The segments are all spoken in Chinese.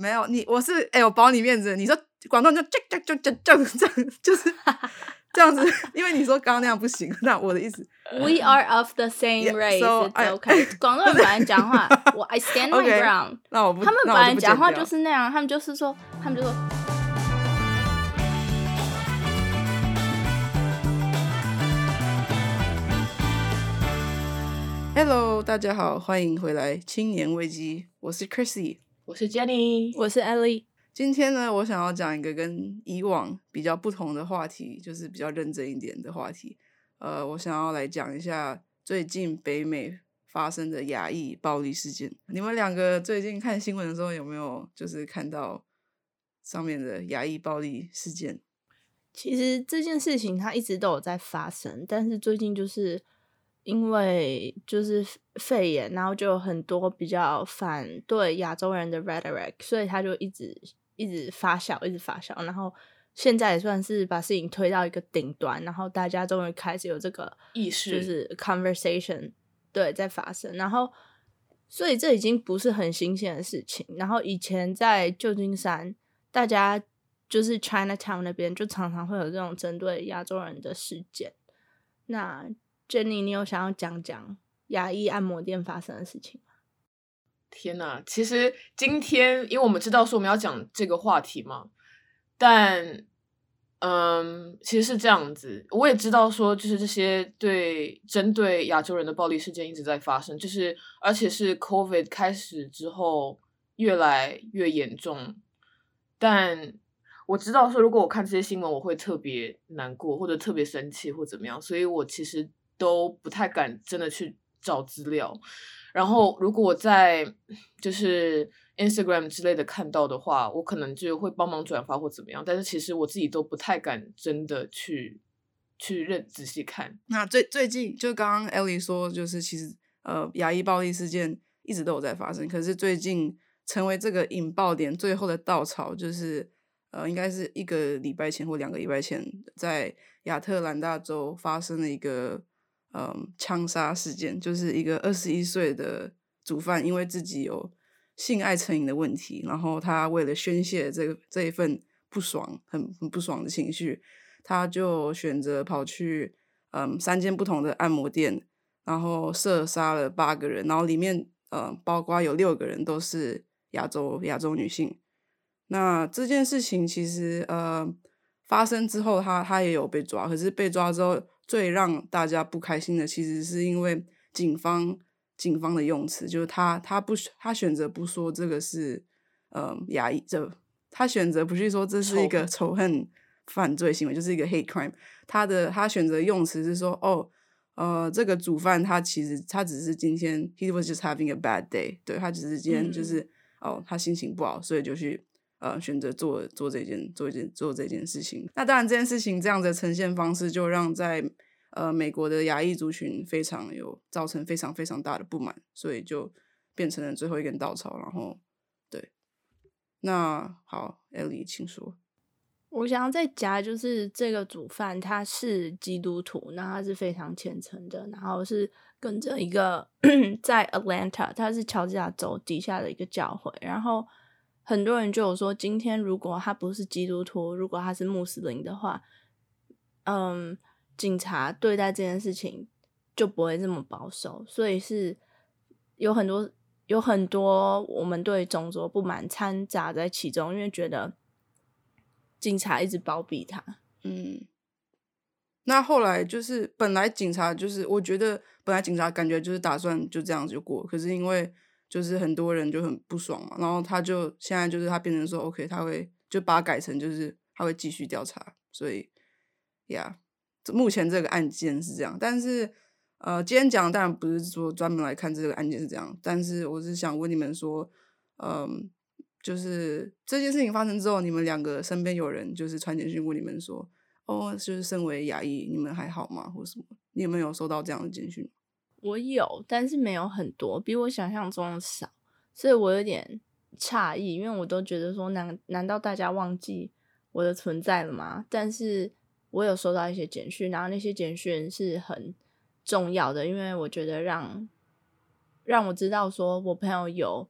没有你，我是哎，我保你面子。你说广东就就就就就这样，就是 这样子，因为你说刚刚那样不行。那我的意思，We are of the same race，it's OK。广东人本来讲话，我 I stand my ground。那我不，他们本来讲话就是那样，他们就是说，他们就说。Hello，大家好，欢迎回来《青年危机》，我是 Chrissy，我是 Jenny，我是 Ellie。今天呢，我想要讲一个跟以往比较不同的话题，就是比较认真一点的话题。呃，我想要来讲一下最近北美发生的亚裔暴力事件。你们两个最近看新闻的时候，有没有就是看到上面的亚裔暴力事件？其实这件事情它一直都有在发生，但是最近就是。因为就是肺炎，然后就有很多比较反对亚洲人的 rhetoric，所以他就一直一直发酵，一直发酵，然后现在也算是把事情推到一个顶端，然后大家终于开始有这个意识，就是 conversation 对在发生，然后所以这已经不是很新鲜的事情。然后以前在旧金山，大家就是 Chinatown 那边就常常会有这种针对亚洲人的事件，那。Jenny，你有想要讲讲牙医按摩店发生的事情？天哪，其实今天因为我们知道说我们要讲这个话题嘛，但嗯，其实是这样子，我也知道说就是这些对针对亚洲人的暴力事件一直在发生，就是而且是 COVID 开始之后越来越严重，但我知道说如果我看这些新闻，我会特别难过或者特别生气或怎么样，所以我其实。都不太敢真的去找资料，然后如果我在就是 Instagram 之类的看到的话，我可能就会帮忙转发或怎么样。但是其实我自己都不太敢真的去去认仔细看。那最最近就刚刚 Ellie 说，就是其实呃，牙医暴力事件一直都有在发生，可是最近成为这个引爆点最后的稻草，就是呃，应该是一个礼拜前或两个礼拜前，在亚特兰大州发生了一个。嗯，枪杀事件就是一个二十一岁的主犯，因为自己有性爱成瘾的问题，然后他为了宣泄这个这一份不爽，很很不爽的情绪，他就选择跑去嗯三间不同的按摩店，然后射杀了八个人，然后里面呃包括有六个人都是亚洲亚洲女性。那这件事情其实呃发生之后，他他也有被抓，可是被抓之后。最让大家不开心的，其实是因为警方警方的用词，就是他他不他选择不说这个是呃亚裔，这他选择不去说这是一个仇恨犯罪行为，就是一个 hate crime。他的他选择用词是说哦呃这个主犯他其实他只是今天 he was just having a bad day，对他只是今天就是哦他心情不好，所以就去。呃，选择做做这件做一件做这件事情，那当然这件事情这样的呈现方式，就让在呃美国的亚裔族群非常有造成非常非常大的不满，所以就变成了最后一根稻草。然后，对，那好，Ellie，请说。我想要再加，就是这个主犯他是基督徒，那他是非常虔诚的，然后是跟着一个 在 Atlanta，他是乔治亚州底下的一个教会，然后。很多人就有说，今天如果他不是基督徒，如果他是穆斯林的话，嗯，警察对待这件事情就不会这么保守。所以是有很多有很多我们对种族不满掺杂在其中，因为觉得警察一直包庇他。嗯，那后来就是本来警察就是我觉得本来警察感觉就是打算就这样子就过，可是因为。就是很多人就很不爽嘛，然后他就现在就是他变成说，OK，他会就把它改成就是他会继续调查，所以呀，目前这个案件是这样。但是呃，今天讲当然不是说专门来看这个案件是这样，但是我是想问你们说，嗯，就是这件事情发生之后，你们两个身边有人就是传简讯问你们说，哦，就是身为牙医，你们还好吗，或什么？你有没有收到这样的简讯？我有，但是没有很多，比我想象中的少，所以我有点诧异，因为我都觉得说，难难道大家忘记我的存在了吗？但是我有收到一些简讯，然后那些简讯是很重要的，因为我觉得让让我知道说我朋友有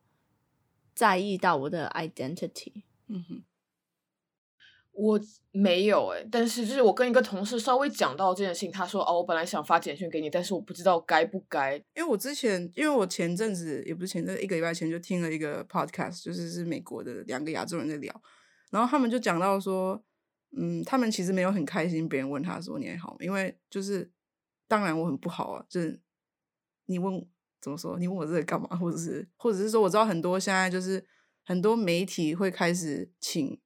在意到我的 identity。嗯哼，我没有哎、但是就是我跟一个同事稍微讲到这件事情，他说哦，我本来想发简讯给你，但是我不知道该不该。因为我之前，因为我前阵子也不是前阵，一个礼拜前就听了一个 podcast，就是是美国的两个亚洲人在聊，然后他们就讲到说，嗯，他们其实没有很开心别人问他说你还好吗，因为就是当然我很不好啊，就是你问怎么说，你问我这个干嘛，或者是或者是说我知道很多现在就是很多媒体会开始请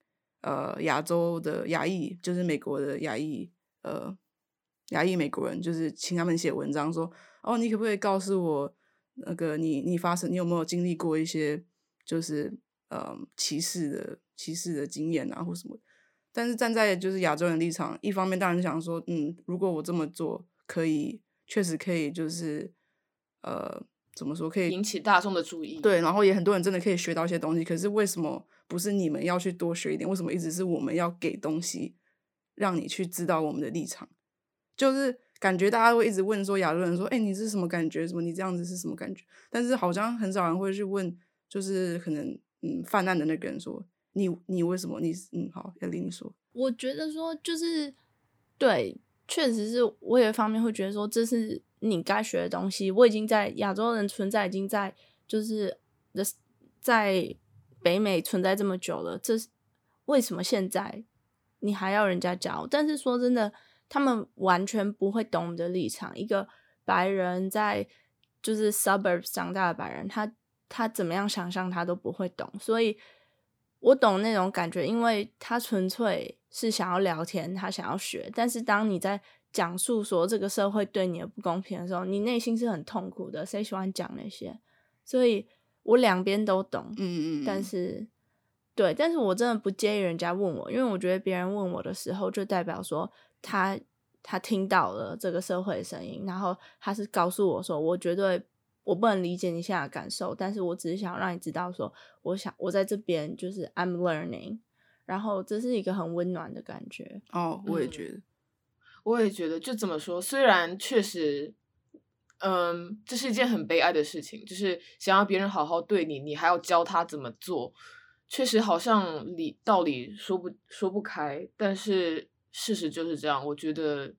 呃亚洲的亚裔，就是美国的亚裔呃亚裔美国人，就是请他们写文章说，哦，你可不可以告诉我那个你你发生你有没有经历过一些就是呃歧视的歧视的经验啊或什么？但是站在就是亚洲人立场，一方面当然想说，嗯，如果我这么做可以，确实可以，就是呃怎么说可以引起大众的注意。对，然后也很多人真的可以学到一些东西。可是为什么不是你们要去多学一点？为什么一直是我们要给东西，让你去知道我们的立场？就是感觉大家会一直问说亚洲人说，哎，你是什么感觉？什么你这样子是什么感觉？但是好像很少人会去问，就是可能嗯泛滥的那个人说，你你为什么你嗯好要跟你说，我觉得说就是对，确实是我有一方面会觉得说这是你该学的东西。我已经在亚洲人存在，已经在就是的在北美存在这么久了，这是为什么现在你还要人家教？但是说真的，他们完全不会懂我们的立场。一个白人在就是 suburbs 长大的白人，他他怎么样想象他都不会懂，所以。我懂那种感觉，因为他纯粹是想要聊天，他想要学。但是当你在讲述说这个社会对你的不公平的时候，你内心是很痛苦的。谁喜欢讲那些？所以我两边都懂，嗯嗯，但是对，但是我真的不介意人家问我，因为我觉得别人问我的时候，就代表说他他听到了这个社会的声音，然后他是告诉我说，我绝对。我不能理解你现在的感受，但是我只是想让你知道说，我想我在这边就是 I'm learning，然后这是一个很温暖的感觉。哦，我也嗯觉得，我也觉得，就怎么说，虽然确实，嗯，这是一件很悲哀的事情，就是想要别人好好对你，你还要教他怎么做，确实好像理道理说不说不开，但是事实就是这样。我觉得，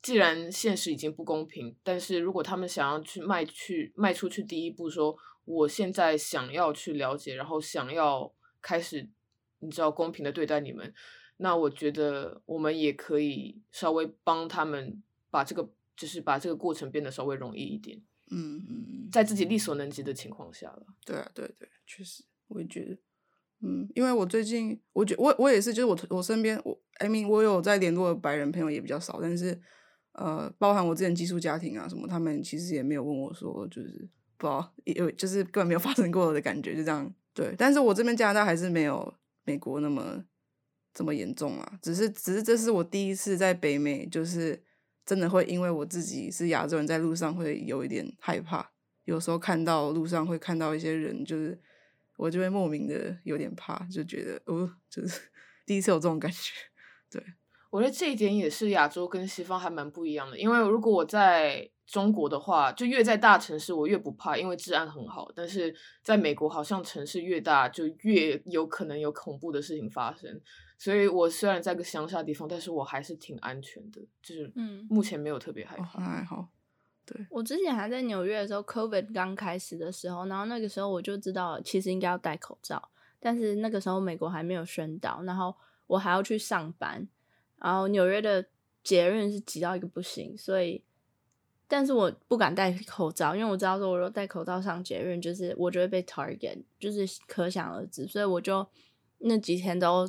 既然现实已经不公平，但是如果他们想要去迈去迈出去第一步说我现在想要去了解，然后想要开始，你知道公平的对待你们，那我觉得我们也可以稍微帮他们把这个，就是把这个过程变得稍微容易一点，嗯嗯嗯，在自己力所能及的情况下了。对啊，对对，确实，我也觉得，嗯，因为我最近，我觉我我也是，就是我我身边，我 I mean 我有在联络的白人朋友也比较少，但是呃，包含我之前寄宿家庭啊什么，他们其实也没有问我说，就是不知道有就是根本没有发生过的感觉，就这样。对，但是我这边加拿大还是没有美国那么这么严重啊，只是只是这是我第一次在北美，就是真的会因为我自己是亚洲人，在路上会有一点害怕。有时候看到路上会看到一些人，就是我就会莫名的有点怕，就觉得哦，就是 第一次有这种感觉。对，我觉得这一点也是亚洲跟西方还蛮不一样的，因为如果我在中国的话，就越在大城市我越不怕，因为治安很好。但是在美国，好像城市越大就越有可能有恐怖的事情发生。所以我虽然在个乡下地方，但是我还是挺安全的，就是嗯目前没有特别害哦，怕。那还好。对我之前还在纽约的时候，COVID 刚开始的时候，然后那个时候我就知道其实应该要戴口罩，但是那个时候美国还没有宣导，然后我还要去上班，然后纽约的捷运是挤到一个不行，所以，但是我不敢戴口罩，因为我知道说我如果戴口罩上捷运，就是我就会被 target，就是可想而知，所以我就那几天都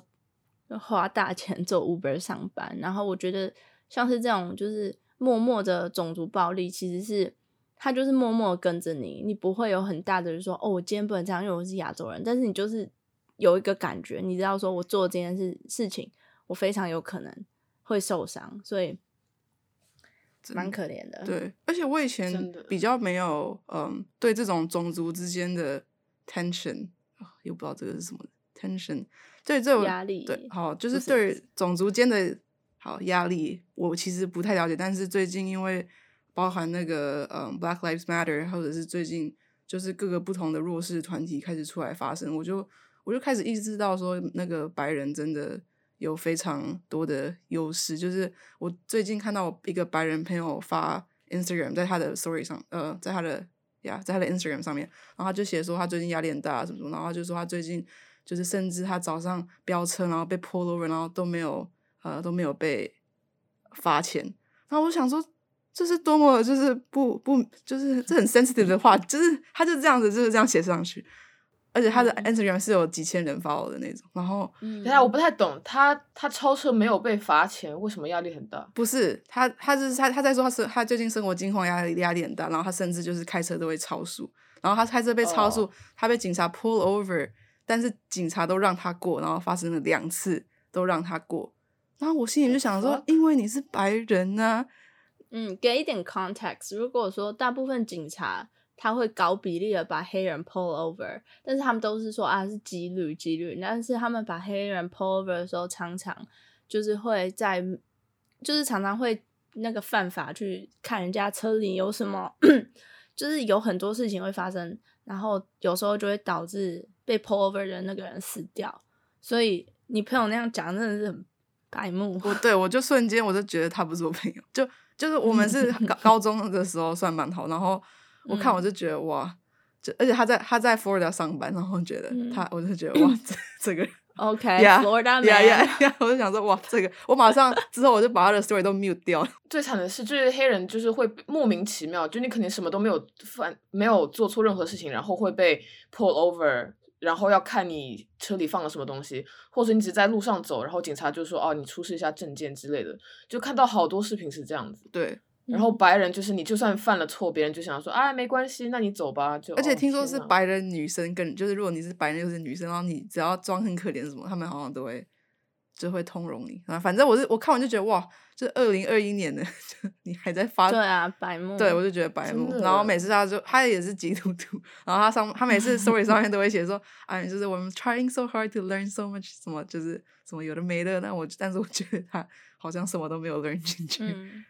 花大钱做 Uber 上班，然后我觉得像是这种就是默默的种族暴力，其实是他就是默默地跟着你，你不会有很大的就是说哦，我今天不能这样，因为我是亚洲人，但是你就是有一个感觉，你知道说我做这件事事情，我非常有可能会受伤，所以真蛮可怜的。，对，而且我以前比较没有，嗯，对这种种族之间的 tension，啊又不知道这个是什么 tension，对这种压力对，好，就是对种族间的好压力，我其实不太了解，但是最近因为包含那个嗯 Black Lives Matter，或者是最近就是各个不同的弱势团体开始出来发声，我就我就开始意识到说，那个白人真的有非常多的优势。就是我最近看到一个白人朋友发 Instagram 在他的 Story 上，呃，在他的呀，在他的 Instagram 上面，然后他就写说他最近压力很大什么什么，然后他就说他最近就是甚至他早上飙车，然后被 pull over，然后都没有呃都没有被罚钱。然后我想说。这是多么就是不不就是这很 sensitive 的话，就是他就这样子就是这样写上去，而且他的 Instagram 是有几千人 follow 的那种。然后，等下我不太懂，他他超车没有被罚钱，为什么压力很大？不是他，他就是他他在说他是他最近生活境况压力压力很大，然后他甚至就是开车都会超速，然后他开车被超速，他被警察 pull over，但是警察都让他过，然后发生了两次都让他过，然后我心里就想说，因为你是白人啊。嗯，给一点 context。如果说大部分警察他会高比例的把黑人 pull over，但是他们都是说啊是几率几率，但是他们把黑人 pull over 的时候，常常就是会在，就是常常会那个犯法去看人家车里有什么，就是有很多事情会发生，然后有时候就会导致被 pull over 的那个人死掉。所以你朋友那样讲真的是很白目。我对，我就瞬间我就觉得他不是我朋友，就。就是我们是高 高中的时候算蛮好，然后我看我就觉得哇，就而且他在他在 Florida 上班，然后觉得他我就觉得哇，这这个 OK，Florida 呀呀呀，我就想说哇，这个我马上之后我就把他的 story 都 mute 掉。最惨的是，就是黑人就是会莫名其妙，就你肯定什么都没有犯，没有做错任何事情，然后会被 pull over。然后要看你车里放了什么东西，或者你只是在路上走，然后警察就说哦，你出示一下证件之类的，就看到好多视频是这样子。对，然后白人就是你就算犯了错，别人就想说啊，没关系，那你走吧。就而且听说是白人女生跟，就是如果你是白人又是女生，然后你只要装很可怜什么，他们好像都会。就会通融你啊，反正我是我看完就觉得哇，这二零二一年的，你还在发对啊白目，对我就觉得白目。然后每次他就他也是基督徒，然后他上他每次 story 上面都会写说，哎，就是我们 trying so hard to learn so much 什么就是什么有的没的。那我但是我觉得他好像什么都没有 learn 进去。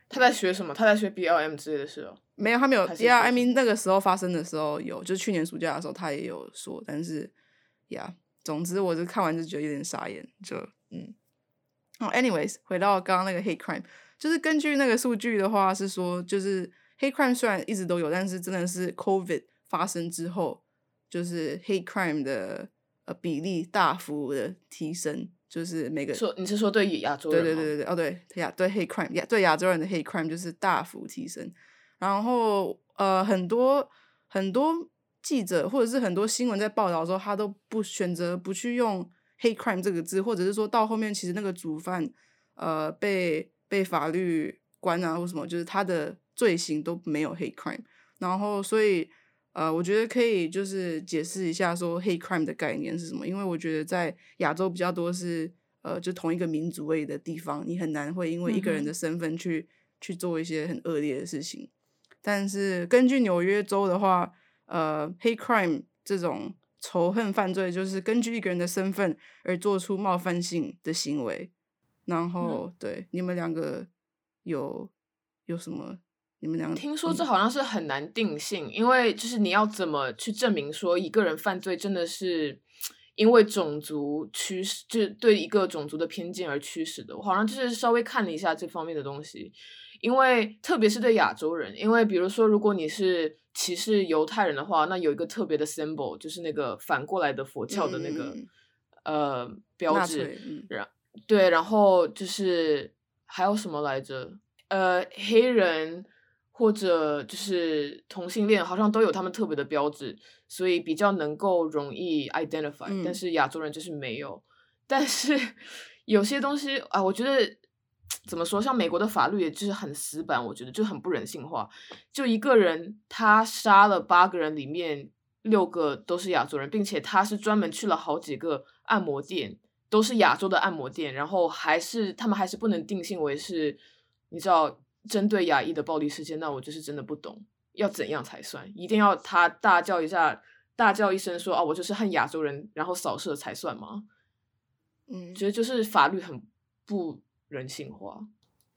他在学什么？他在学 B L M 之类的事哦。没有，他没有。Yeah，I mean 那个时候发生的时候有，就是去年暑假的时候他也有说，但是，Yeah，总之我就看完就觉得有点傻眼，就嗯。哦，anyways，回到刚刚那个 hate crime，就是根据那个数据的话，是说就是 hate crime 虽然一直都有，但是真的是 COVID 发生之后，就是 hate crime 的呃比例大幅的提升，就是每个说你是说对亚洲人？对对对对对，哦对亚对 hate crime 亚对亚洲人的 hate crime 就是大幅提升，然后呃很多很多记者或者是很多新闻在报道的时候，他都不选择不去用。Hate crime 这个字，或者是说到后面，其实那个主犯，呃，被被法律关啊，或什么，就是他的罪行都没有 hate crime。然后，所以，呃，我觉得可以就是解释一下说 hate crime 的概念是什么，因为我觉得在亚洲比较多是，呃，就同一个民族位的地方，你很难会因为一个人的身份去去做一些很恶劣的事情。但是根据纽约州的话，呃，hate crime 这种。仇恨犯罪就是根据一个人的身份而做出冒犯性的行为，然后对你们两个有有什么？你们两个听说这好像是很难定性，因为就是你要怎么去证明说一个人犯罪真的是因为种族驱使，就对一个种族的偏见而驱使的？我好像就是稍微看了一下这方面的东西，因为特别是对亚洲人，因为比如说如果你是。歧视犹太人的话，那有一个特别的 symbol，就是那个反过来的佛教的那个呃标志。然对，然后就是还有什么来着？呃，黑人或者就是同性恋，好像都有他们特别的标志，所以比较能够容易 identify。但是亚洲人就是没有。但是 有些东西啊，我觉得。怎么说？像美国的法律，也就是很死板，我觉得就很不人性化。就一个人，他杀了八个人，里面六个都是亚洲人，并且他是专门去了好几个按摩店，都是亚洲的按摩店，然后还是他们还是不能定性为是，你知道针对亚裔的暴力事件。那我就是真的不懂，要怎样才算？一定要他大叫一下，大叫一声说啊，我就是恨亚洲人，然后扫射才算吗？嗯，觉得就是法律很不。人性化，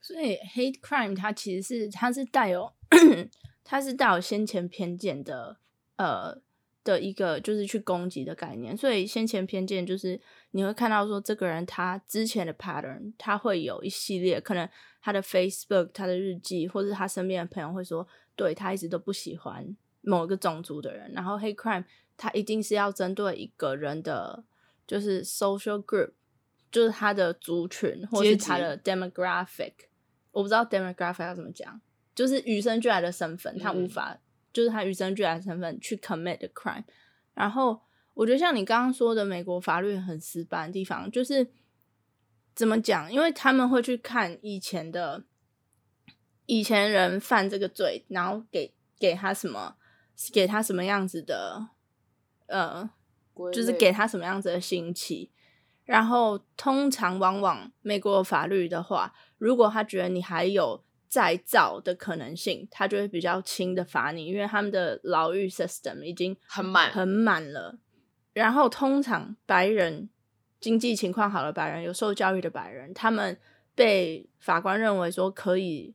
所以 hate crime 它其实是它是带有 它是带有先前偏见的呃的一个就是去攻击的概念。所以先前偏见就是你会看到说这个人他之前的 pattern，他会有一系列可能他的 Facebook、他的日记，或者他身边的朋友会说，对他一直都不喜欢某一个种族的人，然后 hate crime 他一定是要针对一个人的，就是 social group，就是他的族群或是他的 demographic。我不知道 demographic 要怎么讲，就是与生俱来的身份，他无法，就是他与生俱来的身份去 commit the crime。然后我觉得像你刚刚说的，美国法律很死板的地方，就是怎么讲？因为他们会去看以前的以前人犯这个罪，然后给给他什么，给他什么样子的，呃，就是给他什么样子的刑期。然后通常往往美国法律的话。如果他觉得你还有再造的可能性，他就会比较轻的罚你，因为他们的牢狱 system 已经很满很满了。然后通常白人经济情况好的白人，有受教育的白人，他们被法官认为说可以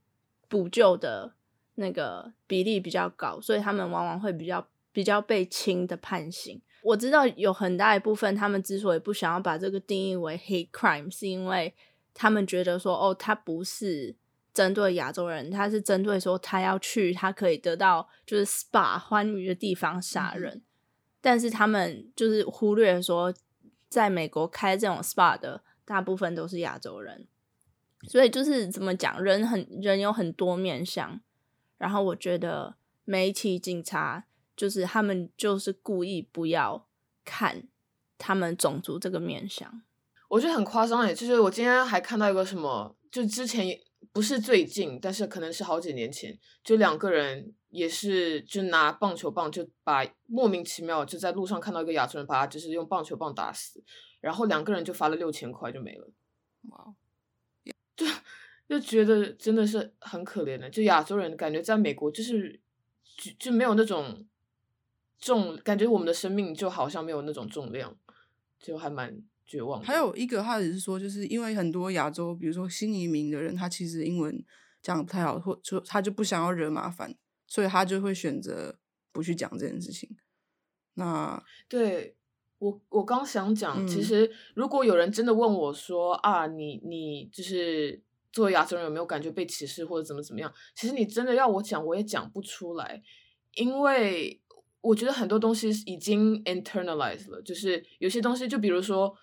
补救的那个比例比较高，所以他们往往会比较比较被轻的判刑。我知道有很大一部分他们之所以不想要把这个定义为 hate crime，是因为。他们觉得说，哦，他不是针对亚洲人，他是针对说他要去他可以得到就是 SPA 欢愉的地方杀人，但是他们就是忽略说，在美国开这种 SPA 的大部分都是亚洲人，所以就是怎么讲，人很人有很多面相，然后我觉得媒体、警察就是他们就是故意不要看他们种族这个面相。我觉得很夸张诶，就是我今天还看到一个什么，就之前不是最近，但是可能是好几年前，就两个人也是就拿棒球棒就把莫名其妙就在路上看到一个亚洲人把他就是用棒球棒打死，然后两个人就罚了六千块就没了，哇，就就觉得真的是很可怜的，就亚洲人感觉在美国就是就就没有那种重，感觉我们的生命就好像没有那种重量，就还蛮。绝望。还有一个，他只是说，就是因为很多亚洲，比如说新移民的人，他其实英文讲的不太好，或就他就不想要惹麻烦，所以他就会选择不去讲这件事情。那对我，我刚想讲，其实如果有人真的问我说啊，你你就是作为亚洲人有没有感觉被歧视或者怎么怎么样？其实你真的要我讲，我也讲不出来，因为我觉得很多东西已经 internalized 了，就是有些东西，就比如说。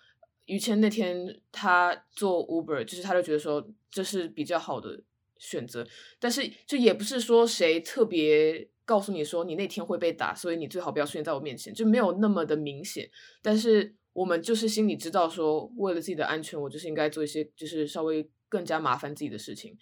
于谦那天他做 Uber，就是他就觉得说这是比较好的选择，但是就也不是说谁特别告诉你说你那天会被打，所以你最好不要出现在我面前，就没有那么的明显。但是我们就是心里知道说，为了自己的安全，我就是应该做一些就是稍微更加麻烦自己的事情。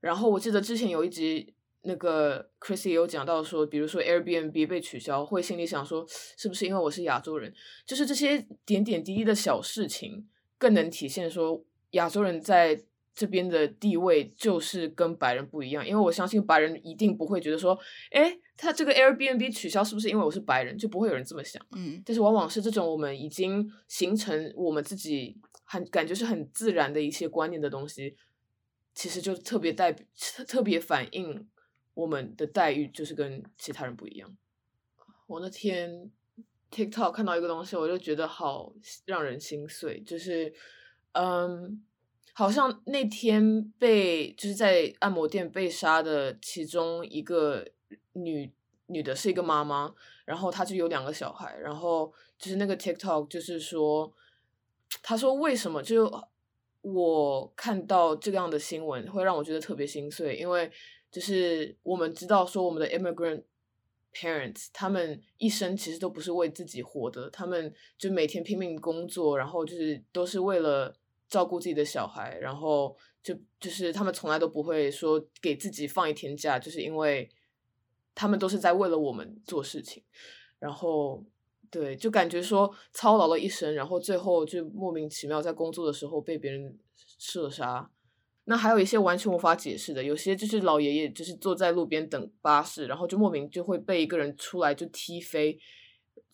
然后我记得之前有一集。那个 Chris 也有讲到说，比如说 Airbnb 被取消，会心里想说，是不是因为我是亚洲人？就是这些点点滴滴的小事情，更能体现说亚洲人在这边的地位就是跟白人不一样。因为我相信白人一定不会觉得说，哎，他这个 Airbnb 取消是不是因为我是白人？就不会有人这么想。嗯，但是往往是这种我们已经形成我们自己很感觉是很自然的一些观念的东西，其实就特别代特别反映。我们的待遇就是跟其他人不一样。我那天 TikTok 看到一个东西，我就觉得好让人心碎。就是，嗯，好像那天被就是在按摩店被杀的其中一个女女的是一个妈妈，然后她就有两个小孩，然后就是那个 TikTok 就是说，她说为什么就我看到这样的新闻会让我觉得特别心碎，因为。就是我们知道说，我们的 immigrant parents 他们一生其实都不是为自己活的，他们就每天拼命工作，然后就是都是为了照顾自己的小孩，然后就就是他们从来都不会说给自己放一天假，就是因为他们都是在为了我们做事情，然后对，就感觉说操劳了一生，然后最后就莫名其妙在工作的时候被别人射杀。那还有一些完全无法解释的，有些就是老爷爷就是坐在路边等巴士，然后就莫名就会被一个人出来就踢飞，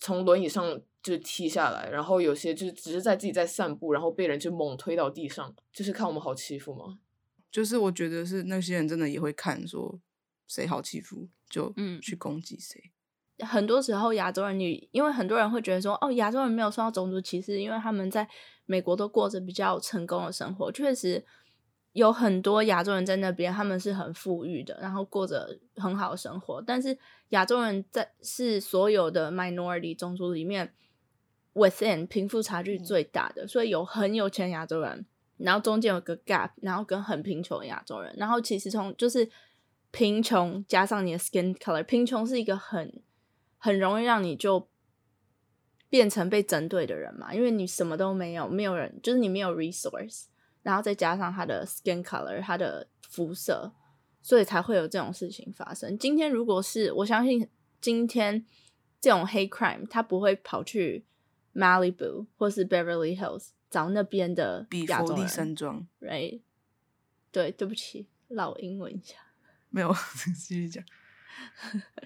从轮椅上就踢下来，然后有些就是只是在自己在散步，然后被人就猛推到地上，就是看我们好欺负吗？就是我觉得是那些人真的也会看说谁好欺负就嗯去攻击谁，很多时候亚洲人你，因为很多人会觉得说，哦，亚洲人没有受到种族歧视，因为他们在美国都过着比较成功的生活。确实有很多亚洲人在那边，他们是很富裕的，然后过着很好的生活。但是亚洲人在是所有的 minority 种族里面，within 贫富差距最大的，所以有很有钱亚洲人，然后中间有个 gap，然后跟很贫穷的亚洲人，然后其实从就是贫穷加上你的 skin color，贫穷是一个很很容易让你就变成被针对的人嘛，因为你什么都没有，没有人，就是你没有 resource，然后再加上他的 skin color，他的肤色，所以才会有这种事情发生。今天如果是我相信，今天这种黑 crime，他不会跑去 Malibu 或是 Beverly Hills 找那边的比佛利亚洲庄，right？对，对不起，老英文一下。没有，继续讲。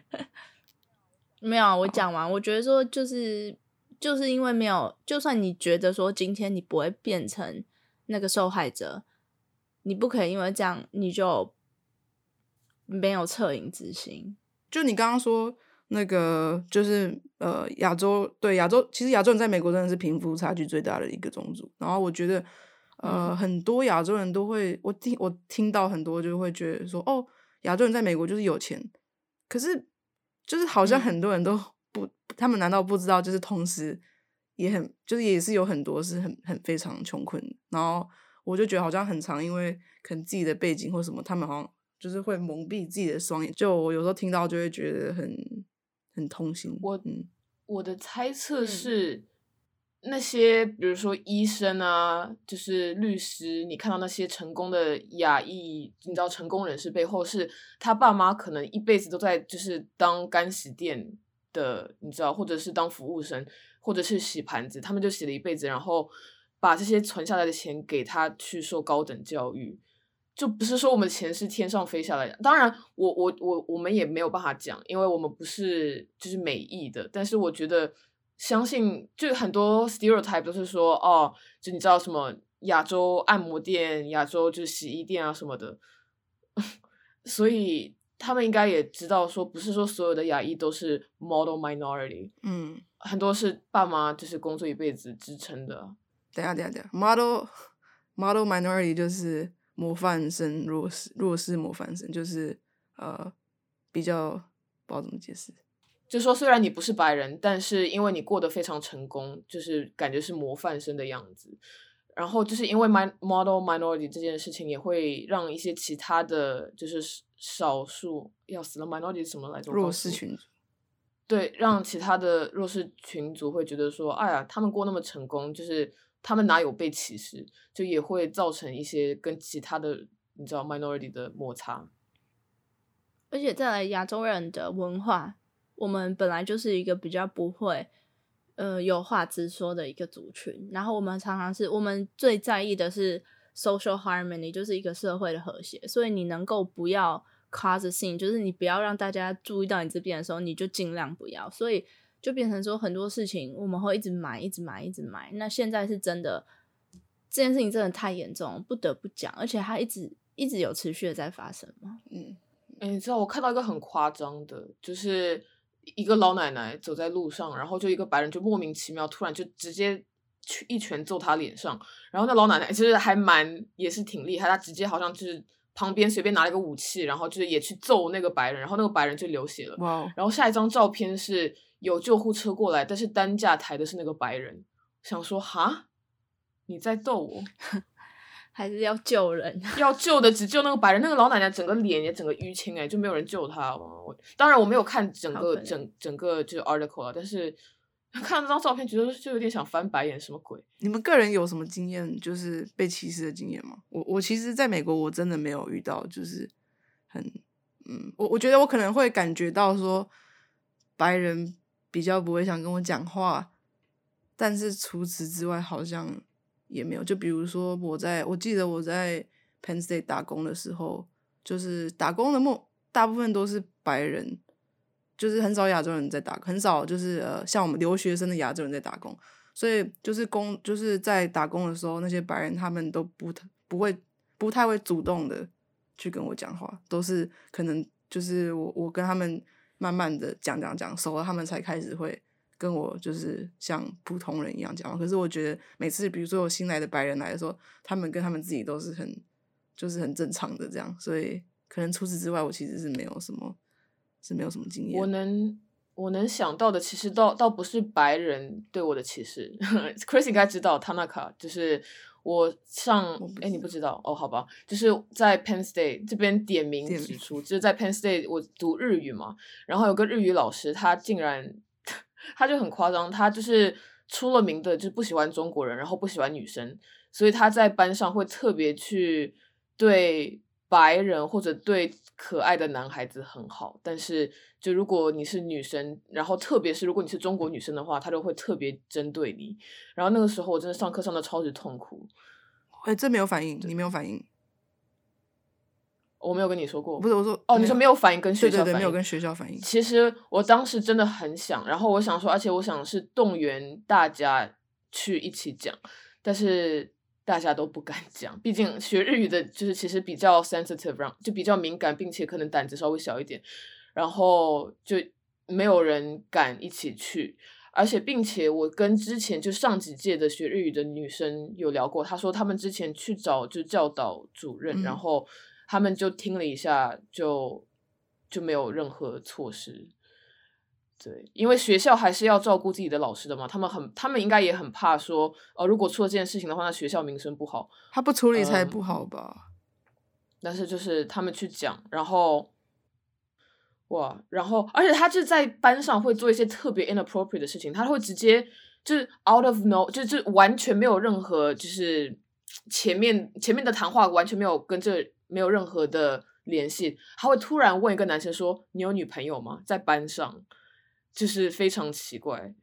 没有啊，我讲完，我觉得说就是就是因为没有，就算你觉得说今天你不会变成那个受害者，你不可以因为这样你就没有恻隐之心。就你刚刚说那个，就是呃，亚洲对亚洲，其实亚洲人在美国真的是贫富差距最大的一个种族。然后我觉得，呃，嗯很多亚洲人都会，我听我听到很多就会觉得说，哦，亚洲人在美国就是有钱，可是就是好像嗯很多人都不，他们难道不知道，就是同时也很，就是也是有很多是很很非常穷困。然后我就觉得好像很长，因为可能自己的背景或什么，他们好像就是会蒙蔽自己的双眼。就我有时候听到就会觉得很很痛心。我嗯我的猜测嗯是，那些比如说医生啊，就是律师，你看到那些成功的亚裔，你知道成功人士背后是他爸妈可能一辈子都在就是当干洗店的，你知道，或者是当服务生，或者是洗盘子，他们就洗了一辈子，然后把这些存下来的钱给他去受高等教育。就不是说我们的钱是天上飞下来的，当然我我我我们也没有办法讲，因为我们不是就是美裔的，但是我觉得相信就很多 stereotype 都是说哦，就你知道什么亚洲按摩店、亚洲就是洗衣店啊什么的，所以他们应该也知道说，不是说所有的亚裔都是 model minority，嗯，很多是爸妈就是工作一辈子支撑的。等下等下等下，model model minority 就是模范生弱势弱势模范生，就是呃比较不知道怎么解释。就说虽然你不是白人，但是因为你过得非常成功，就是感觉是模范生的样子。然后就是因为 min model minority 这件事情，也会让一些其他的就是少数要死了 minority 什么来着？弱势群组，对，让其他的弱势群族会觉得说，哎呀，他们过那么成功，就是他们哪有被歧视，就也会造成一些跟其他的你知道 minority 的摩擦。而且再来亚洲人的文化，我们本来就是一个比较不会呃有话直说的一个族群，然后我们常常是我们最在意的是 social harmony，就是一个社会的和谐，所以你能够不要 cause a scene，就是你不要让大家注意到你这边的时候，你就尽量不要，所以就变成说很多事情我们会一直买，一直买，一直买。那现在是真的这件事情真的太严重，不得不讲，而且它一直一直有持续的在发生嘛。嗯，哎，你知道我看到一个很夸张的，就是一个老奶奶走在路上，然后就一个白人就莫名其妙突然就直接去一拳揍她脸上，然后那老奶奶其实还蛮也是挺厉害，她直接好像就是旁边随便拿了一个武器，然后就是也去揍那个白人，然后那个白人就流血了。然后下一张照片是有救护车过来，但是担架抬的是那个白人，想说哈，你在逗我？还是要救人，要救的只救那个白人，那个老奶奶整个脸也整个淤青哎、就没有人救她。我当然我没有看整个整整个就是 article 啊，但是看那张照片，觉得就有点想翻白眼，什么鬼？你们个人有什么经验，就是被歧视的经验吗？我我其实在美国，我真的没有遇到，就是很嗯，我我觉得我可能会感觉到说，白人比较不会想跟我讲话，但是除此之外好像也没有。就比如说我在我记得我在 Penn State 打工的时候，就是打工的末大部分都是白人，就是很少亚洲人在打，很少就是呃像我们留学生的亚洲人在打工。所以就是工就是在打工的时候，那些白人他们都不太不会不太会主动的去跟我讲话，都是可能就是我我跟他们慢慢的讲讲讲熟了，他们才开始会跟我就是像普通人一样讲话。可是我觉得每次比如说有新来的白人来的时候，他们跟他们自己都是很就是很正常的这样，所以可能除此之外，我其实是没有什么是没有什么经验。我能我能想到的，其实倒倒不是白人对我的歧视。Chris 应该知道，Tanaka 就是我上哎、你不知道哦？好吧，就是在 Penn State 这边点名指出，就是在 Penn State 我读日语嘛，然后有个日语老师，他竟然他就很夸张，他就是出了名的，就是不喜欢中国人，然后不喜欢女生，所以他在班上会特别去对白人或者对可爱的男孩子很好，但是就如果你是女生，然后特别是如果你是中国女生的话，他就会特别针对你。然后那个时候我真的上课上的超级痛苦，哎、这没有反应，你没有反应，我没有跟你说过，不是我说哦，你说没有反应跟学对对对，校反应没有跟学校反应。其实我当时真的很想，然后我想说，而且我想是动员大家去一起讲，但是大家都不敢讲，毕竟学日语的就是其实比较 sensitive，让就比较敏感，并且可能胆子稍微小一点，然后就没有人敢一起去。而且，并且我跟之前就上几届的学日语的女生有聊过，她说她们之前去找就教导主任，然嗯后他们就听了一下，就就没有任何措施。对，因为学校还是要照顾自己的老师的嘛，他们很，他们应该也很怕说，哦、如果出了这件事情的话，那学校名声不好。他不处理才嗯不好吧？但是就是他们去讲，然后，哇，然后而且他就在班上会做一些特别 inappropriate 的事情，他会直接就是 out of no，就就完全没有任何就是前面前面的谈话完全没有跟这没有任何的联系，他会突然问一个男生说：“你有女朋友吗？”在班上，就是非常奇怪。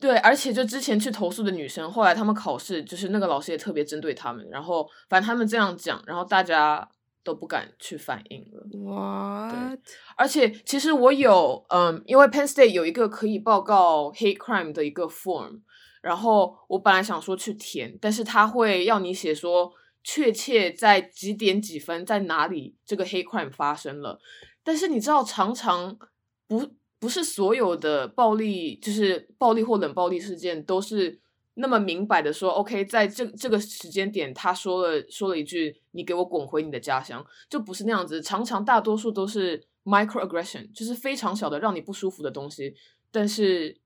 对，而且就之前去投诉的女生，后来他们考试，就是那个老师也特别针对他们，然后反正他们这样讲，然后大家都不敢去反应了。What？而且其实我有，嗯，因为 Penn State 有一个可以报告 hate crime 的一个 form，然后我本来想说去填，但是他会要你写说确切在几点几分在哪里这个黑 crime 发生了，但是你知道常常不不是所有的暴力就是暴力或冷暴力事件都是那么明白的说，OK，在这这个时间点，他说了说了一句“你给我滚回你的家乡”，就不是那样子。常常大多数都是 microaggression，就是非常小的让你不舒服的东西。但是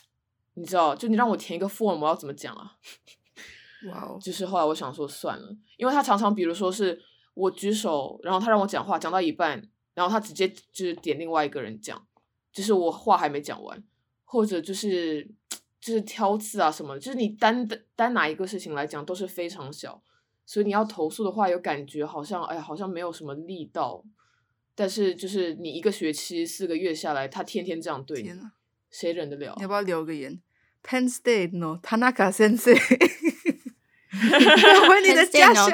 你知道，就你让我填一个 form，我要怎么讲啊？哇哦！就是后来我想说算了，因为他常常比如说是我举手，然后他让我讲话，讲到一半，然后他直接就是点另外一个人讲，就是我话还没讲完，或者就是就是挑刺啊什么的，就是你单的单拿一个事情来讲都是非常小，所以你要投诉的话，有感觉好像哎呀好像没有什么力道，但是就是你一个学期四个月下来，他天天这样对你，谁忍得了你？要不要留个言？Penn State no Tanaka Sensei，回你的家乡。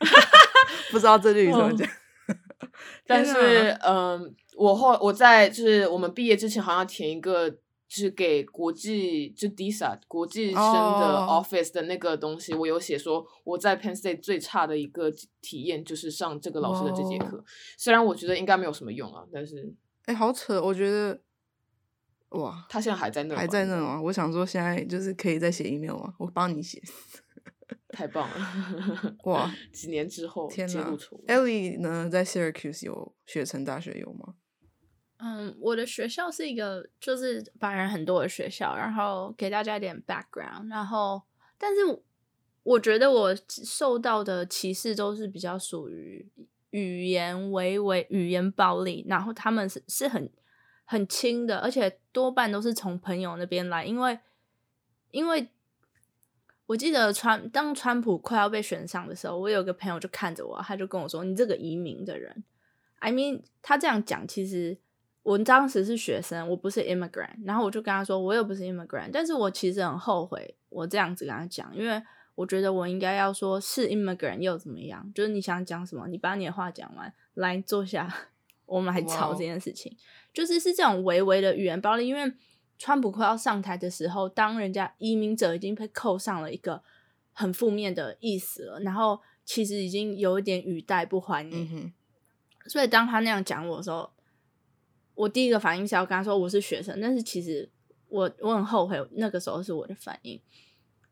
不知道这句怎么嗯讲。但是哪，嗯，我后我在就是我们毕业之前，好像填一个，就是给国际就 DISA 国际生的哦 office 的那个东西，我有写说我在 Penn State 最差的一个体验就是上这个老师的这节哇课，虽然我觉得应该没有什么用啊，但是哎、好扯，我觉得，哇，他现在还在那，还在那，吗？我想说，现在就是可以再写 email 吗？我帮你写。太棒了！哇，几年之后天哪揭露出！Ellie 呢，在 Syracuse 有雪城大学有吗？嗯，我的学校是一个就是白人很多的学校，然后给大家一点 background，然后但是我觉得我受到的歧视都是比较属于语言为为语言暴力，然后他们是是很很轻的，而且多半都是从朋友那边来，因为因为我记得川当川普快要被选上的时候，我有个朋友就看着我，他就跟我说：“你这个移民的人。” I mean，他这样讲，其实我当时是学生，我不是 immigrant，然后我就跟他说，我又不是 immigrant，但是我其实很后悔我这样子跟他讲，因为我觉得我应该要说是 immigrant 又怎么样？就是你想讲什么，你把你的话讲完，来坐下，我们来吵这件事情就是是这种微微的语言暴力，因为川普快要上台的时候，当人家移民者已经被扣上了一个很负面的意思了，然后其实已经有一点语带不还你。嗯哼，所以当他那样讲我的时候，我第一个反应是要跟他说我是学生，但是其实我我很后悔那个时候是我的反应。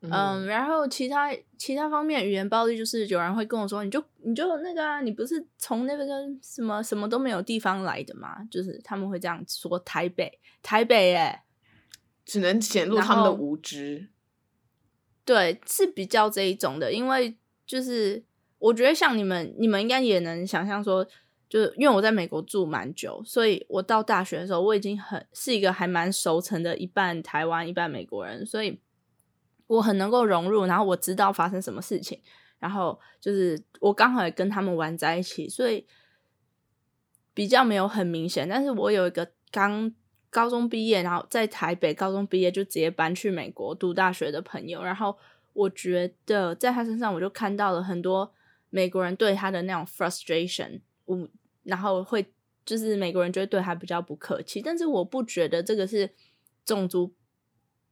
嗯，然后其他其他方面语言暴力就是有人会跟我说，你就你就那个啊，你不是从那个什么什么都没有地方来的嘛？就是他们会这样说台北台北哎，只能显露他们的无知。对，是比较这一种的，因为就是我觉得像你们你们应该也能想象说，就是因为我在美国住蛮久，所以我到大学的时候我已经很是一个还蛮熟成的一半台湾一半美国人，所以。我很能够融入，然后我知道发生什么事情，然后就是我刚好也跟他们玩在一起，所以比较没有很明显。但是我有一个刚高中毕业，然后在台北高中毕业就直接搬去美国读大学的朋友，然后我觉得在他身上我就看到了很多美国人对他的那种 frustration，我然后会就是美国人就会对他比较不客气，但是我不觉得这个是种族。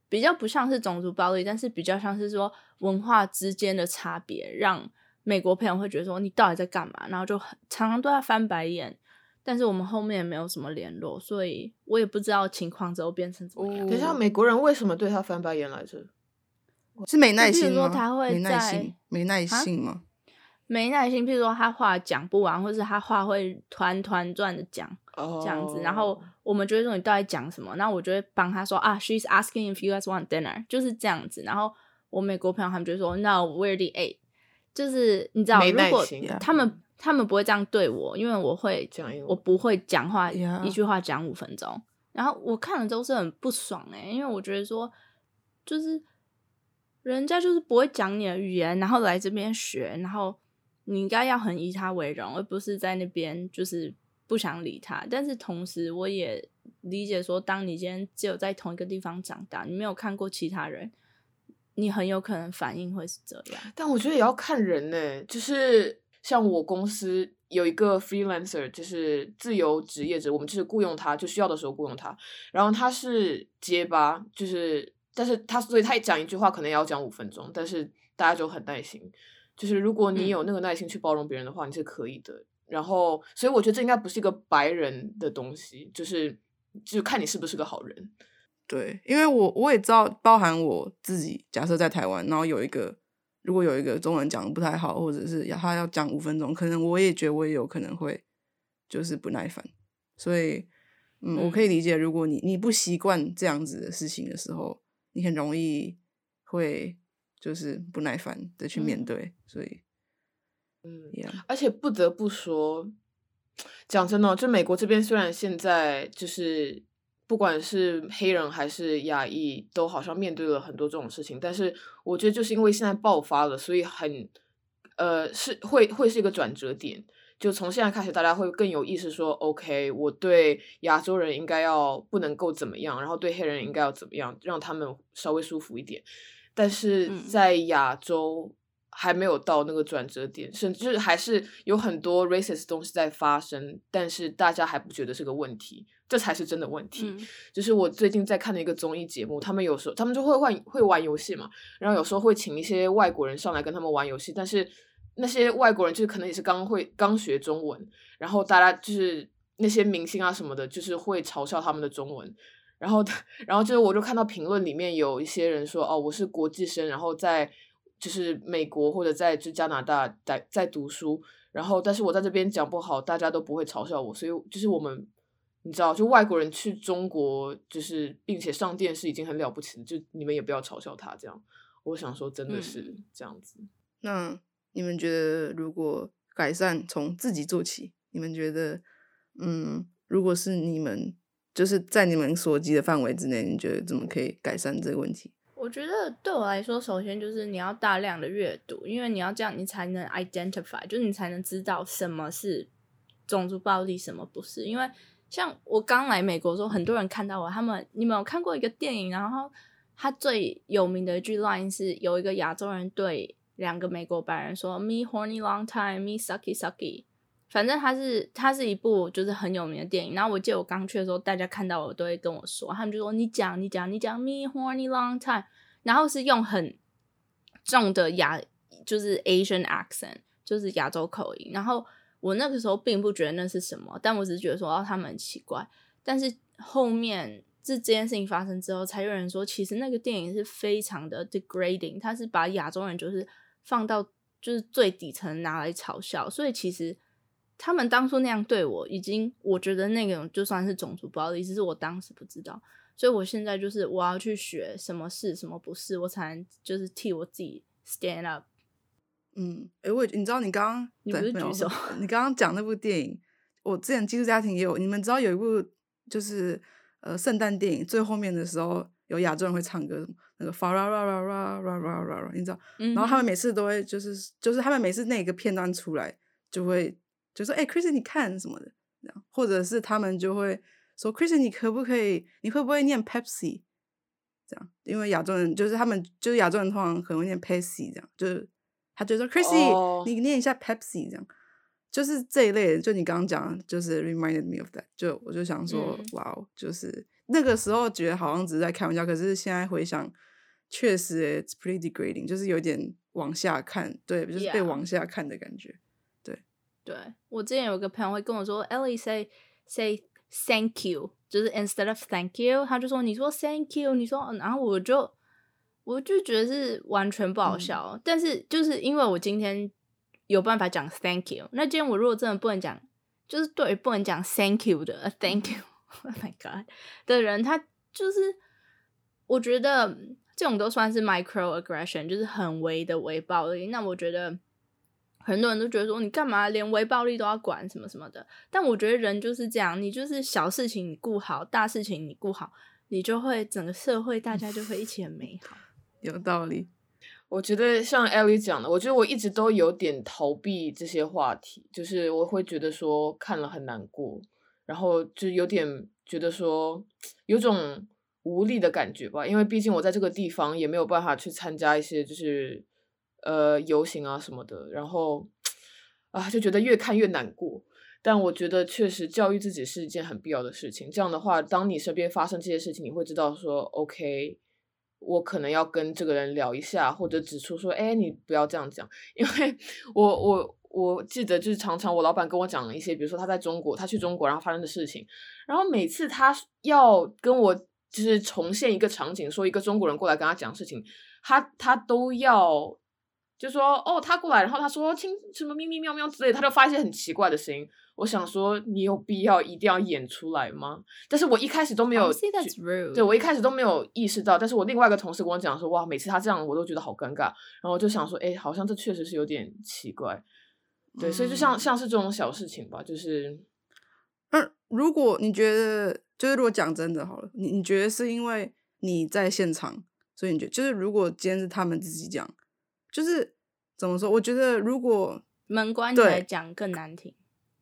比较不像是种族暴力，但是比较像是说文化之间的差别，让美国朋友会觉得说你到底在干嘛，然后就常常都在翻白眼。但是我们后面也没有什么联络，所以我也不知道情况之后变成怎么样。等一下，美国人为什么对他翻白眼来着？是没耐心吗？他会没耐心，没耐心吗？没耐心，譬如说他话讲不完，或是他话会团团转的讲。这样子，然后我们就会说你到底讲什么？然后我就会帮他说啊，She's asking if you guys want dinner，就是这样子。然后我美国朋友他们就说，No，we're the eight，就是你知道，如果他们他们不会这样对我，因为我会讲，我不会讲话，一句话讲五分钟。然后我看了都是很不爽哎，因为我觉得说，就是人家就是不会讲你的语言，然后来这边学，然后你应该要很以他为荣，而不是在那边就是。不想理他，但是同时我也理解说，当你今天只有在同一个地方长大，你没有看过其他人，你很有可能反应会是这样。但我觉得也要看人呢，就是像我公司有一个 freelancer，就是自由职业者，我们就是雇佣他，就需要的时候雇佣他。然后他是结巴，就是，但是他所以他讲一句话可能也要讲五分钟，但是大家就很耐心。就是如果你有那个耐心去包容别人的话，你是可以的。然后，所以我觉得这应该不是一个白人的东西，就是就看你是不是个好人。对，因为我我也知道，包含我自己，假设在台湾，然后有一个如果有一个中文讲的不太好，或者是他要讲五分钟，可能我也觉得我也有可能会就是不耐烦。所以，嗯，我可以理解，如果你你不习惯这样子的事情的时候，你很容易会就是不耐烦的去面对，所以。嗯，而且不得不说，讲真的，就美国这边虽然现在就是不管是黑人还是亚裔，都好像面对了很多这种事情，但是我觉得就是因为现在爆发了，所以很呃是会会是一个转折点。就从现在开始，大家会更有意识说，OK，我对亚洲人应该要不能够怎么样，然后对黑人应该要怎么样，让他们稍微舒服一点。但是在亚洲。还没有到那个转折点，甚至还是有很多 racist 东西在发生，但是大家还不觉得是个问题，这才是真的问题。就是我最近在看的一个综艺节目，他们有时候他们就会玩会玩游戏嘛，然后有时候会请一些外国人上来跟他们玩游戏，但是那些外国人就是可能也是刚会刚学中文，然后大家就是那些明星啊什么的，就是会嘲笑他们的中文，然后然后就是我就看到评论里面有一些人说哦，我是国际生，然后在。就是美国或者在就加拿大在在读书，然后但是我在这边讲不好，大家都不会嘲笑我，所以就是我们你知道，就外国人去中国，就是并且上电视已经很了不起了，就你们也不要嘲笑他这样。我想说，真的是这样子。那你们觉得，如果改善从自己做起，你们觉得，嗯，如果是你们就是在你们所及的范围之内，你觉得怎么可以改善这个问题？我觉得对我来说，首先就是你要大量的阅读，因为你要这样，你才能 identify，就是你才能知道什么是种族暴力，什么不是。因为像我刚来美国的时候，很多人看到我，他们你们有看过一个电影，然后他最有名的一句 line 是有一个亚洲人对两个美国白人说：“Me horny long time, me sucky sucky。”反正它是它是一部就是很有名的电影，然后我记得我刚去的时候，大家看到我都会跟我说，他们就说你讲你讲你讲，me horny long time，然后是用很重的亚就是 Asian accent，就是亚洲口音，然后我那个时候并不觉得那是什么，但我只是觉得说哦他们很奇怪，但是后面这这件事情发生之后，才有人说，其实那个电影是非常的 degrading，它是把亚洲人就是放到就是最底层拿来嘲笑，所以其实他们当初那样对我，已经我觉得那种就算是种族暴力，只是我当时不知道，所以我现在就是我要去学什么是什么不是，我才能就是替我自己 stand up。嗯，哎，我你知道你刚刚你不是举手，你刚刚讲那部电影，我之前寄宿家庭也有，你们知道有一部就是呃圣诞电影，最后面的时候有亚洲人会唱歌，那个你知道，然后他们每次都会就是就是他们每次那个片段出来就会就说哎，Chris 你看什么的这样，或者是他们就会说 Chris 你可不可以你会不会念 Pepsi 这样，因为亚洲人就是他们就是亚洲人通常可能会念 Pepsi 这样，就是。他就说：“Chrissy，你念一下 Pepsi，这样就是这一类。就你刚刚讲，就是 reminded me of that。就我就想说，哇哦，就是那个时候觉得好像只是在开玩笑，可是现在回想，确实 it's pretty degrading，就是有点往下看，对，就是被往下看的感觉。对，对我之前有个朋友会跟我说，Ellie say say thank you，就是 instead of thank you，他就说你说 thank you，你说，然后我就。”我就觉得是完全不好笑，但是就是因为我今天有办法讲 thank you，那今天我如果真的不能讲，就是对不能讲 thank you 的 thank you，oh my god 的人，他就是我觉得这种都算是 micro aggression，就是很微的微暴力。那我觉得很多人都觉得说你干嘛连微暴力都要管什么什么的，但我觉得人就是这样，你就是小事情你顾好，大事情你顾好，你就会整个社会大家就会一起很美好。有道理，我觉得像 Ellie 讲的，我觉得我一直都有点逃避这些话题，就是我会觉得说看了很难过，然后就有点觉得说有种无力的感觉吧，因为毕竟我在这个地方也没有办法去参加一些就是呃游行啊什么的，然后啊就觉得越看越难过。但我觉得确实教育自己是一件很必要的事情，这样的话，当你身边发生这些事情，你会知道说 OK。我可能要跟这个人聊一下，或者指出说，哎，你不要这样讲，因为我我我记得就是常常我老板跟我讲了一些，比如说他在中国，他去中国然后发生的事情，然后每次他要跟我就是重现一个场景，说一个中国人过来跟他讲事情，他他都要就说哦，他过来，然后他说亲什么咪咪喵喵之类，他就发一些很奇怪的声音。我想说，你有必要一定要演出来吗？但是我一开始都没有，对我一开始都没有意识到。但是我另外一个同事跟我讲说，哇，每次他这样，我都觉得好尴尬。然后我就想说，哎，好像这确实是有点奇怪。对，所以就像像是这种小事情吧，就是，那如果你觉得，就是如果讲真的好了，你你觉得是因为你在现场，所以你觉得，就是如果今天是他们自己讲，就是怎么说？我觉得如果门关起来讲更难听。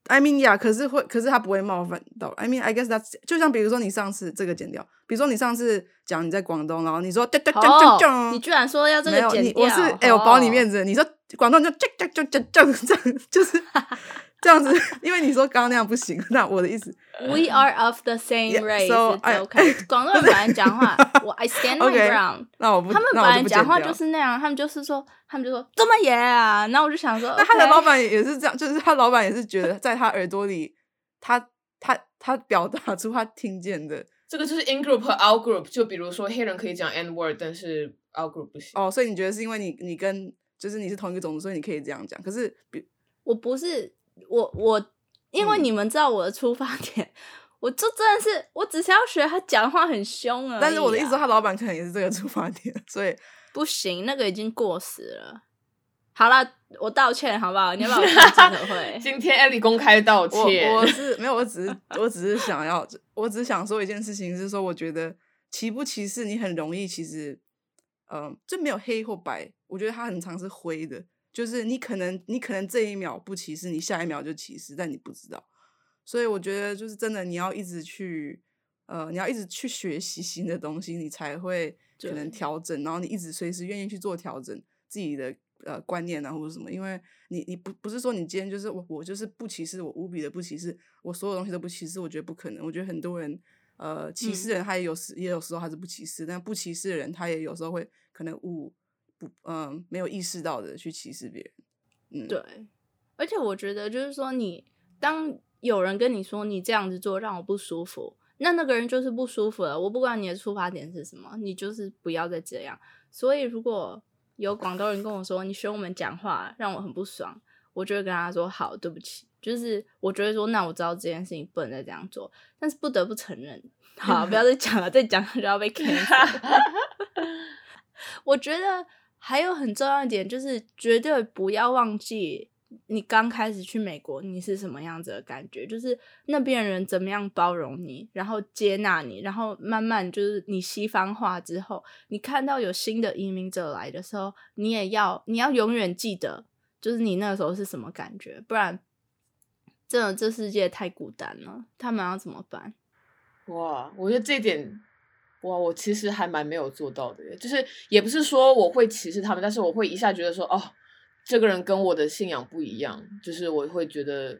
I mean yeah，，可是会，可是他不会冒犯到。I mean I guess that's 就像比如说你上次这个剪掉，比如说你上次讲你在广东，然后你说对对对对，你居然说要这个剪掉，我是哎，我保你面子，你说广东就就就就就这样，就是。这样子，因为你说刚刚那样不行，那我的意思，We are of the same race. OK，广东人本来讲话，我 I stand my ground。那我不，他们本来讲话就是那样，他们就是说，他们就说这么野啊。那我就想说，那他的老板也是这样，就是他老板也是觉得，在他耳朵里，他他他表达出他听见的，这个就是 in group 和 out group。就比如说黑人可以讲 n word，但是 out group 不行。哦，所以你觉得是因为你你跟就是你是同一个种族，所以你可以这样讲。可是，比我不是。我我，因为你们知道我的出发点，我就真的是我只是要学他讲话很凶啊。但是我的意思说，他老板可能也是这个出发点，所以不行，那个已经过时了。好了，我道歉好不好？你要不要记者会？今天艾莉公开道歉。我是没有，我只是我只是想要，我只是想说一件事情，是说我觉得歧不歧视你很容易，其实嗯，就没有黑或白，我觉得它很常是灰的。就是你可能你可能这一秒不歧视，你下一秒就歧视，但你不知道。所以我觉得就是真的，你要一直去呃，你要一直去学习新的东西，你才会可能调整。然后你一直随时愿意去做调整自己的呃观念啊或者什么。因为你你不不是说你今天就是我我就是不歧视，我无比的不歧视，我所有东西都不歧视。我觉得不可能。我觉得很多人呃歧视人，他也有时也有时候他是不歧视，但不歧视的人，他也有时候会可能误不。嗯，没有意识到的去歧视别人，嗯，对，而且我觉得就是说，你当有人跟你说你这样子做让我不舒服，那那个人就是不舒服了。我不管你的出发点是什么，你就是不要再这样。所以如果有广东人跟我说你学我们讲话让我很不爽，我就会跟他说好，对不起。就是我觉得说，那我知道这件事情不能再这样做，但是不得不承认，好，不要再讲了，再讲就要被 cancel。我觉得还有很重要一点，就是绝对不要忘记。你刚开始去美国，你是什么样子的感觉？就是那边人怎么样包容你，然后接纳你，然后慢慢就是你西方化之后，你看到有新的移民者来的时候，你也要你要永远记得，就是你那时候是什么感觉，不然真的这世界太孤单了，他们要怎么办？哇，我觉得这点，哇，我其实还蛮没有做到的，就是也不是说我会歧视他们，但是我会一下觉得说，哦。这个人跟我的信仰不一样，就是我会觉得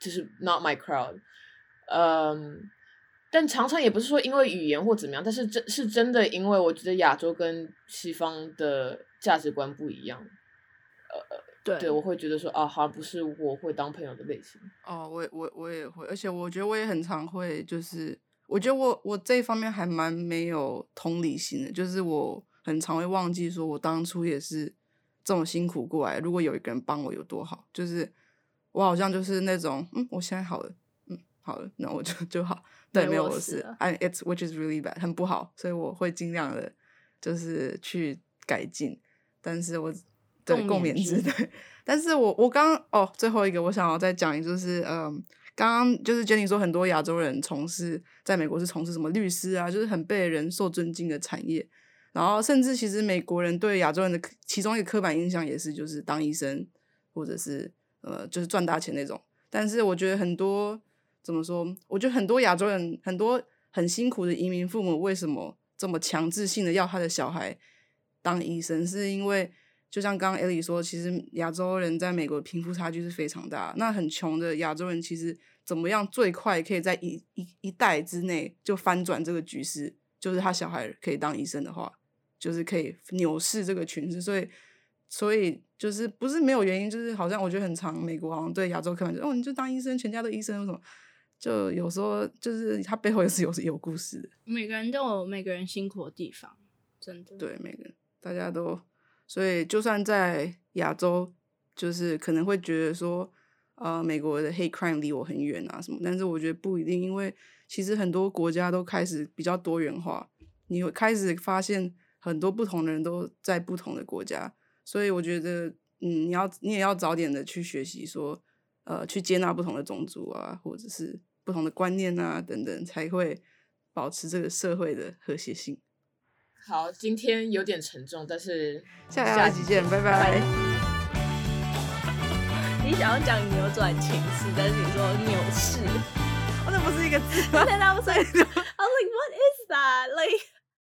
就是 not my crowd，嗯，但常常也不是说因为语言或怎么样，但是真是真的，因为我觉得亚洲跟西方的价值观不一样，呃，对，对我会觉得说啊，好像不是我会当朋友的类型。哦，我我我也会，而且我觉得我也很常会，就是我觉得我我这一方面还蛮没有同理心的，就是我很常会忘记说我当初也是。这么辛苦过来，如果有一个人帮我有多好？就是我好像就是那种，嗯，我现在好了，嗯，好了，那我就就好。对，没有我事。I it's which is really bad，很不好，所以我会尽量的，就是去改进。但是我对共勉之对。但是我我刚哦，最后一个我想要再讲一就是，嗯，刚刚就是 Jenny 说很多亚洲人从事在美国是从事什么律师啊，就是很被人受尊敬的产业。然后，甚至其实美国人对亚洲人的其中一个刻板印象也是，就是当医生，或者是呃，就是赚大钱那种。但是我觉得很多怎么说？我觉得很多亚洲人，很多很辛苦的移民父母，为什么这么强制性的要他的小孩当医生？是因为就像刚刚艾莉说，其实亚洲人在美国贫富差距是非常大。那很穷的亚洲人，其实怎么样最快可以在一一一代之内就翻转这个局势？就是他小孩可以当医生的话。就是可以扭视这个群势，所以所以就是不是没有原因，就是好像我觉得很长，美国好像对亚洲客人哦，你就当医生，全家都医生，为什么？就有时候就是他背后也是有有故事的。每个人都有每个人辛苦的地方，真的。对，每个人大家都，所以就算在亚洲，就是可能会觉得说，呃，美国的 hate crime 离我很远啊什么，但是我觉得不一定，因为其实很多国家都开始比较多元化，你会开始发现。很多不同的人都在不同的国家，所以我觉得，嗯，你要你也要早点的去学习，说，呃，去接纳不同的种族啊，或者是不同的观念啊等等，才会保持这个社会的和谐性。好，今天有点沉重，但是下下集见，拜拜。你想要讲扭转情势，但是你说扭势，那不是一个字，吗那不是？I was like, what is that? Like